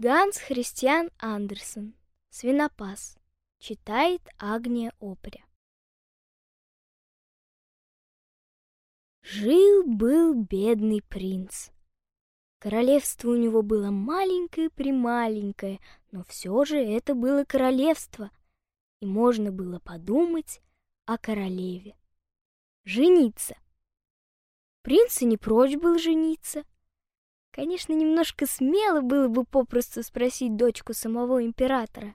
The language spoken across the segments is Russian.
Ганс Христиан Андерсон. Свинопас. Читает Агния Опря. Жил-был бедный принц. Королевство у него было маленькое-прималенькое, но все же это было королевство, и можно было подумать о королеве. Жениться. Принц и не прочь был жениться — Конечно, немножко смело было бы попросту спросить дочку самого императора.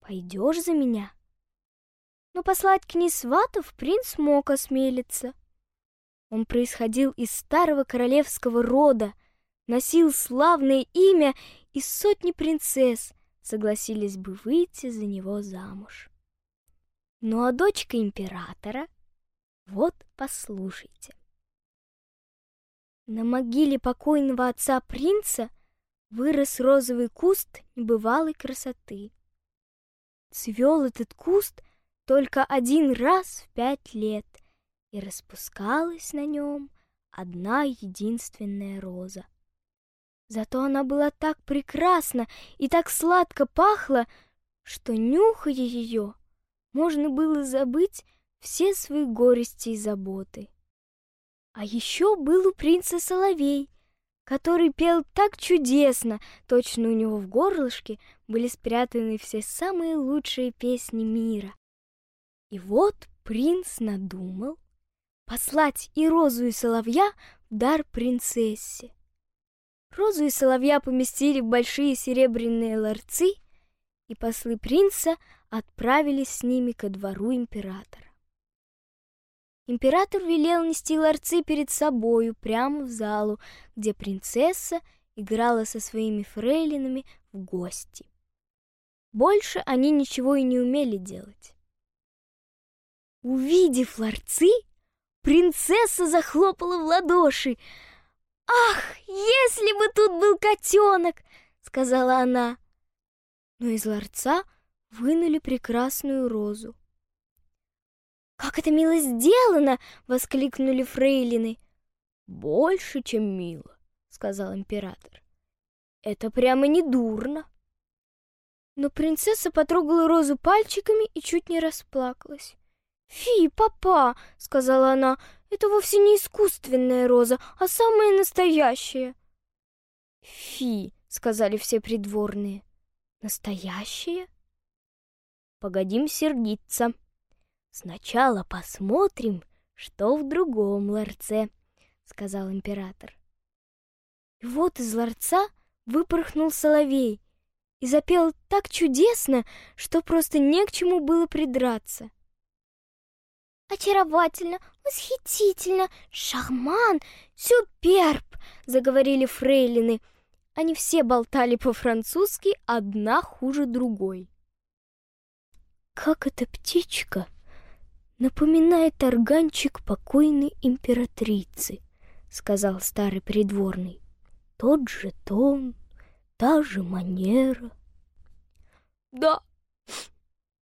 «Пойдешь за меня?» Но послать к ней сватов принц мог осмелиться. Он происходил из старого королевского рода, носил славное имя, и сотни принцесс согласились бы выйти за него замуж. Ну а дочка императора, вот послушайте. На могиле покойного отца принца вырос розовый куст небывалой красоты. Цвел этот куст только один раз в пять лет, и распускалась на нем одна единственная роза. Зато она была так прекрасна и так сладко пахла, что, нюхая ее, можно было забыть все свои горести и заботы. А еще был у принца соловей, который пел так чудесно, точно у него в горлышке были спрятаны все самые лучшие песни мира. И вот принц надумал послать и розу, и соловья в дар принцессе. Розу и соловья поместили в большие серебряные ларцы, и послы принца отправились с ними ко двору императора. Император велел нести ларцы перед собою прямо в залу, где принцесса играла со своими фрейлинами в гости. Больше они ничего и не умели делать. Увидев ларцы, принцесса захлопала в ладоши. «Ах, если бы тут был котенок!» — сказала она. Но из ларца вынули прекрасную розу. «Как это мило сделано!» — воскликнули фрейлины. «Больше, чем мило», — сказал император. «Это прямо не дурно». Но принцесса потрогала розу пальчиками и чуть не расплакалась. «Фи, папа!» — сказала она. «Это вовсе не искусственная роза, а самая настоящая». «Фи!» — сказали все придворные. «Настоящая?» «Погодим сердиться», «Сначала посмотрим, что в другом ларце», — сказал император. И вот из ларца выпорхнул соловей и запел так чудесно, что просто не к чему было придраться. «Очаровательно, восхитительно, шахман, суперб!» — заговорили фрейлины. Они все болтали по-французски, одна хуже другой. «Как эта птичка!» Напоминает органчик покойной императрицы, сказал старый придворный. Тот же тон, та же манера. Да,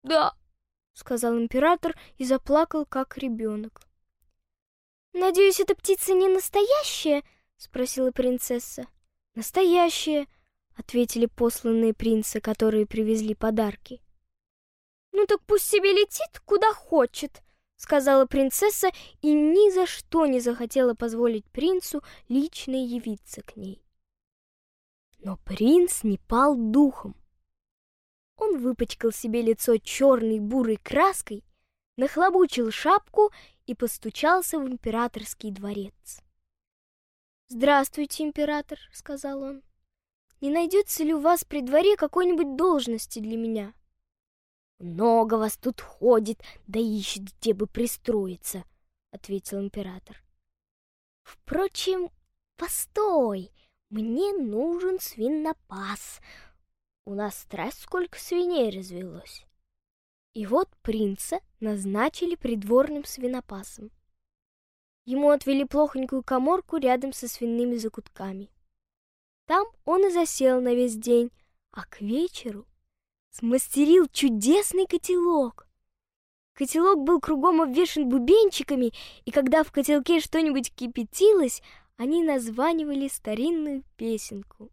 да, сказал император и заплакал, как ребенок. Надеюсь, эта птица не настоящая? спросила принцесса. Настоящая, ответили посланные принцы, которые привезли подарки. «Ну так пусть себе летит, куда хочет», — сказала принцесса и ни за что не захотела позволить принцу лично явиться к ней. Но принц не пал духом. Он выпачкал себе лицо черной бурой краской, нахлобучил шапку и постучался в императорский дворец. «Здравствуйте, император», — сказал он. «Не найдется ли у вас при дворе какой-нибудь должности для меня?» «Много вас тут ходит, да ищет, где бы пристроиться», — ответил император. «Впрочем, постой, мне нужен свинопас. У нас страсть сколько свиней развелось». И вот принца назначили придворным свинопасом. Ему отвели плохонькую коморку рядом со свиными закутками. Там он и засел на весь день, а к вечеру смастерил чудесный котелок. Котелок был кругом обвешан бубенчиками, и когда в котелке что-нибудь кипятилось, они названивали старинную песенку.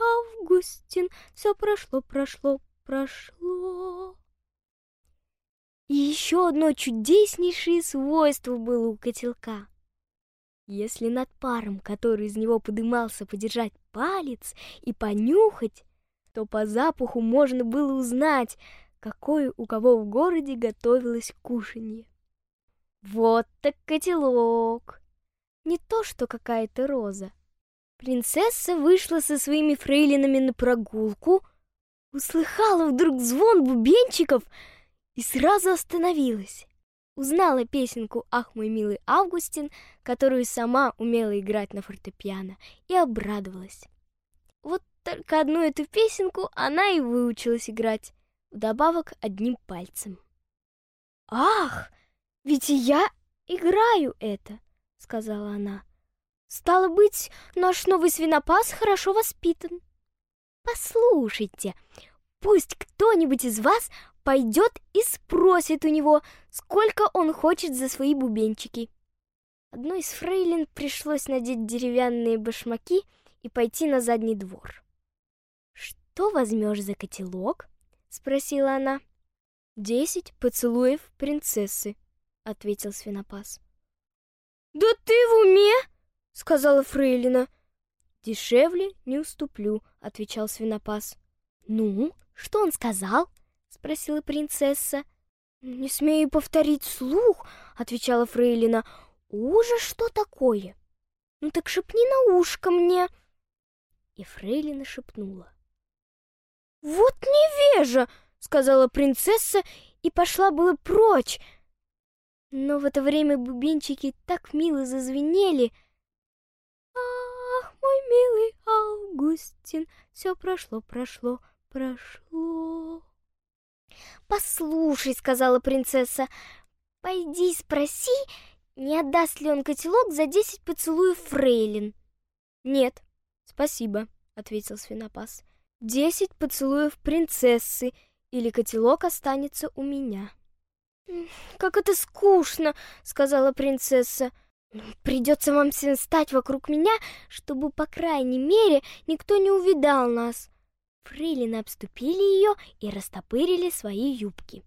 Августин, все прошло, прошло, прошло. И еще одно чудеснейшее свойство было у котелка. Если над паром, который из него подымался, подержать палец и понюхать, то по запаху можно было узнать, какое у кого в городе готовилось кушанье. Вот так котелок! Не то, что какая-то роза. Принцесса вышла со своими фрейлинами на прогулку, услыхала вдруг звон бубенчиков и сразу остановилась. Узнала песенку «Ах, мой милый Августин», которую сама умела играть на фортепиано, и обрадовалась. Вот только одну эту песенку она и выучилась играть, вдобавок одним пальцем. «Ах, ведь и я играю это!» — сказала она. «Стало быть, наш новый свинопас хорошо воспитан. Послушайте, пусть кто-нибудь из вас пойдет и спросит у него, сколько он хочет за свои бубенчики. Одной из фрейлин пришлось надеть деревянные башмаки и пойти на задний двор. «Что возьмешь за котелок?» — спросила она. «Десять поцелуев принцессы», — ответил свинопас. «Да ты в уме?» — сказала фрейлина. «Дешевле не уступлю», — отвечал свинопас. «Ну, что он сказал?» Спросила принцесса. Не смею повторить слух, отвечала Фрейлина. Ужас, что такое? Ну так шепни на ушко мне. И Фрейлина шепнула. Вот невежа, сказала принцесса и пошла было прочь. Но в это время бубенчики так мило зазвенели. Ах, мой милый Августин, все прошло, прошло, прошло. «Послушай», — сказала принцесса, — «пойди спроси, не отдаст ли он котелок за десять поцелуев фрейлин». «Нет, спасибо», — ответил свинопас. «Десять поцелуев принцессы, или котелок останется у меня». «Как это скучно», — сказала принцесса. «Придется вам всем стать вокруг меня, чтобы, по крайней мере, никто не увидал нас». Фрейлины обступили ее и растопырили свои юбки.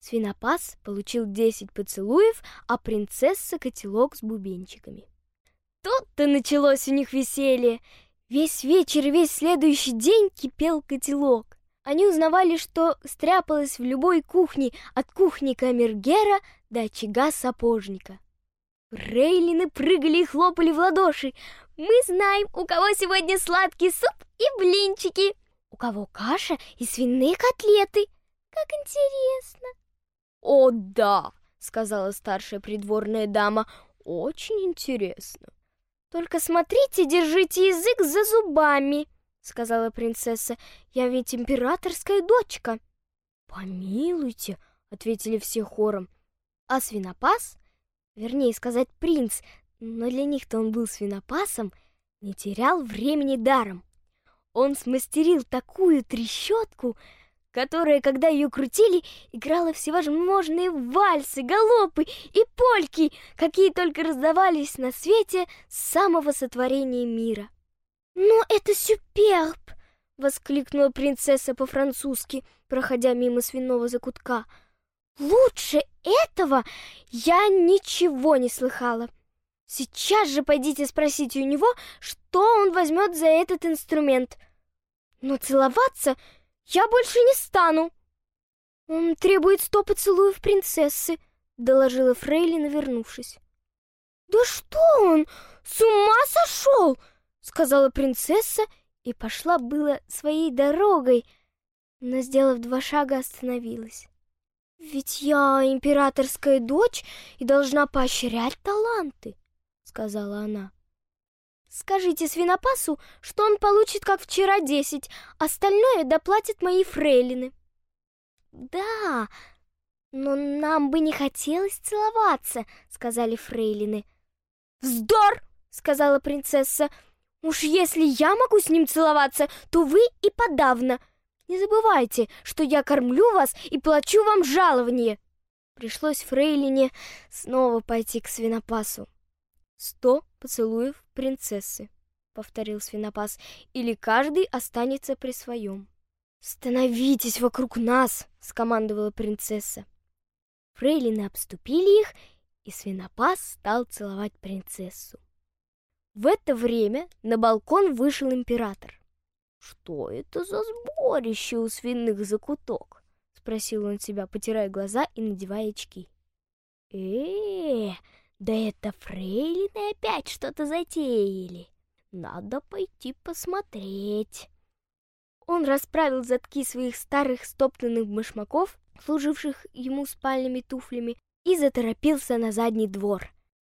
Свинопас получил десять поцелуев, а принцесса — котелок с бубенчиками. Тут-то началось у них веселье. Весь вечер и весь следующий день кипел котелок. Они узнавали, что стряпалось в любой кухне, от кухни камергера до очага сапожника. Рейлины прыгали и хлопали в ладоши. «Мы знаем, у кого сегодня сладкий суп и блинчики!» У кого каша и свиные котлеты. Как интересно. О, да, сказала старшая придворная дама. Очень интересно. Только смотрите, держите язык за зубами, сказала принцесса. Я ведь императорская дочка. Помилуйте, ответили все хором. А свинопас, вернее сказать принц, но для них-то он был свинопасом, не терял времени даром. Он смастерил такую трещотку, которая, когда ее крутили, играла всевозможные вальсы, галопы и польки, какие только раздавались на свете с самого сотворения мира. «Но это суперб!» — воскликнула принцесса по-французски, проходя мимо свиного закутка. «Лучше этого я ничего не слыхала. Сейчас же пойдите спросите у него, что он возьмет за этот инструмент. Но целоваться я больше не стану. Он требует сто поцелуев принцессы, доложила Фрейлина, вернувшись. Да что он, с ума сошел? сказала принцесса и пошла было своей дорогой, но, сделав два шага, остановилась. Ведь я императорская дочь и должна поощрять таланты, сказала она. Скажите свинопасу, что он получит, как вчера, десять, остальное доплатят мои фрейлины. Да, но нам бы не хотелось целоваться, сказали фрейлины. Вздор, сказала принцесса. Уж если я могу с ним целоваться, то вы и подавно. Не забывайте, что я кормлю вас и плачу вам жалование. Пришлось фрейлине снова пойти к свинопасу. Сто поцелуев принцессы, повторил свинопас, или каждый останется при своем. Становитесь вокруг нас, скомандовала принцесса. Фрейлины обступили их, и свинопас стал целовать принцессу. В это время на балкон вышел император. «Что это за сборище у свиных закуток?» — спросил он себя, потирая глаза и надевая очки. э, -э да это фрейлины опять что-то затеяли. Надо пойти посмотреть». Он расправил задки своих старых стоптанных башмаков, служивших ему спальными туфлями, и заторопился на задний двор.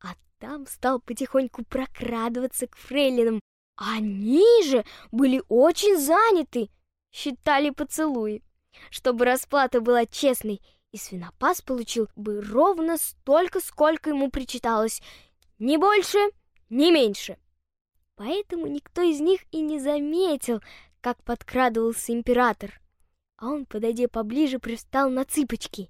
А там стал потихоньку прокрадываться к фрейлинам. Они же были очень заняты, считали поцелуи. Чтобы расплата была честной, и свинопас получил бы ровно столько, сколько ему причиталось, ни больше, ни меньше. Поэтому никто из них и не заметил, как подкрадывался император. А он, подойдя поближе, пристал на цыпочки.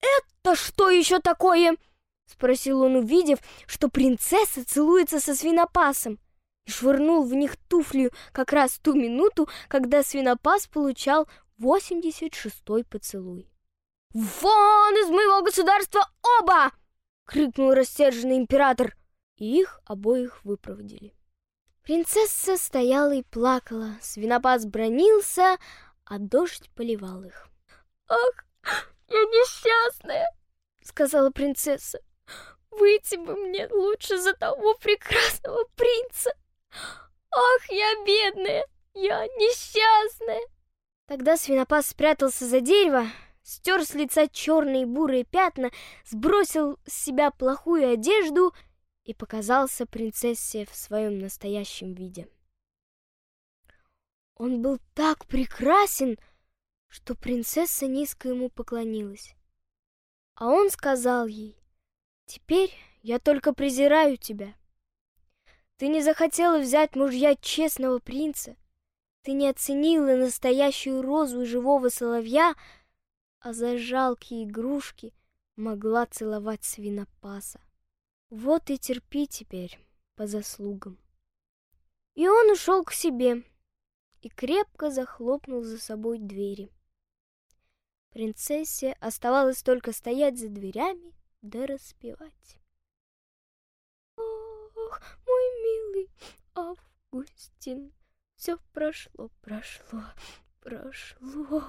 «Это что еще такое?» — спросил он, увидев, что принцесса целуется со свинопасом, и швырнул в них туфлю как раз ту минуту, когда свинопас получал 86-й поцелуй. «Вон из моего государства оба!» — крикнул рассерженный император, и их обоих выпроводили. Принцесса стояла и плакала, свинопас бронился, а дождь поливал их. «Ах, я несчастная!» — сказала принцесса. «Выйти бы мне лучше за того прекрасного принца! Ах, я бедная, я несчастная!» Тогда свинопас спрятался за дерево, стер с лица черные бурые пятна, сбросил с себя плохую одежду — и показался принцессе в своем настоящем виде. Он был так прекрасен, что принцесса низко ему поклонилась. А он сказал ей, «Теперь я только презираю тебя. Ты не захотела взять мужья честного принца, ты не оценила настоящую розу и живого соловья, а за жалкие игрушки могла целовать свинопаса. Вот и терпи теперь по заслугам. И он ушел к себе и крепко захлопнул за собой двери. Принцессе оставалось только стоять за дверями да распевать. Ох, мой милый Августин, все прошло, прошло, прошло.